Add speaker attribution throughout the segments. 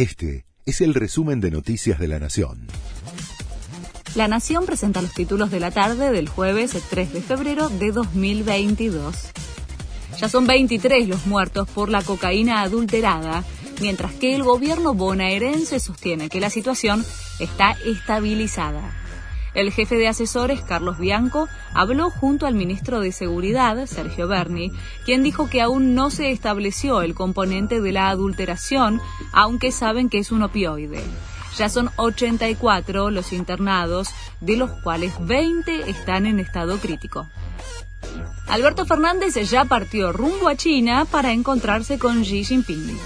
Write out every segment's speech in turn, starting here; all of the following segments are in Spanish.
Speaker 1: Este es el resumen de Noticias de la Nación.
Speaker 2: La Nación presenta los títulos de la tarde del jueves 3 de febrero de 2022. Ya son 23 los muertos por la cocaína adulterada, mientras que el gobierno bonaerense sostiene que la situación está estabilizada. El jefe de asesores, Carlos Bianco, habló junto al ministro de Seguridad, Sergio Berni, quien dijo que aún no se estableció el componente de la adulteración, aunque saben que es un opioide. Ya son 84 los internados, de los cuales 20 están en estado crítico. Alberto Fernández ya partió rumbo a China para encontrarse con Xi Jinping.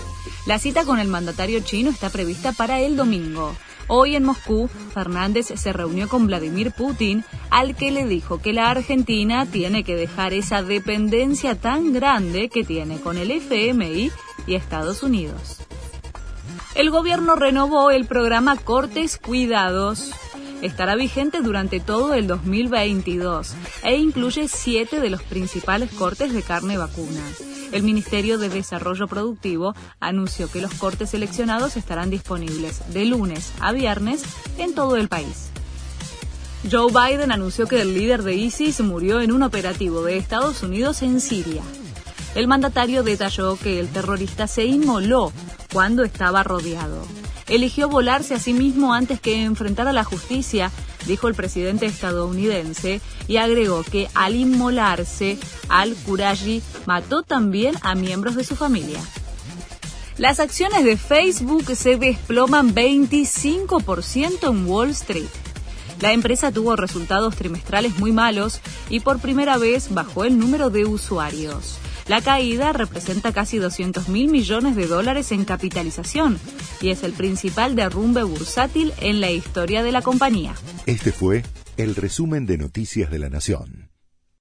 Speaker 2: La cita con el mandatario chino está prevista para el domingo. Hoy en Moscú, Fernández se reunió con Vladimir Putin, al que le dijo que la Argentina tiene que dejar esa dependencia tan grande que tiene con el FMI y Estados Unidos. El gobierno renovó el programa Cortes Cuidados. Estará vigente durante todo el 2022 e incluye siete de los principales cortes de carne vacuna el Ministerio de Desarrollo Productivo anunció que los cortes seleccionados estarán disponibles de lunes a viernes en todo el país. Joe Biden anunció que el líder de ISIS murió en un operativo de Estados Unidos en Siria. El mandatario detalló que el terrorista se inmoló cuando estaba rodeado. Eligió volarse a sí mismo antes que enfrentar a la justicia dijo el presidente estadounidense, y agregó que al inmolarse, al-Qurashi mató también a miembros de su familia. Las acciones de Facebook se desploman 25% en Wall Street. La empresa tuvo resultados trimestrales muy malos y por primera vez bajó el número de usuarios. La caída representa casi 200 mil millones de dólares en capitalización y es el principal derrumbe bursátil en la historia de la compañía.
Speaker 1: Este fue el resumen de Noticias de la Nación.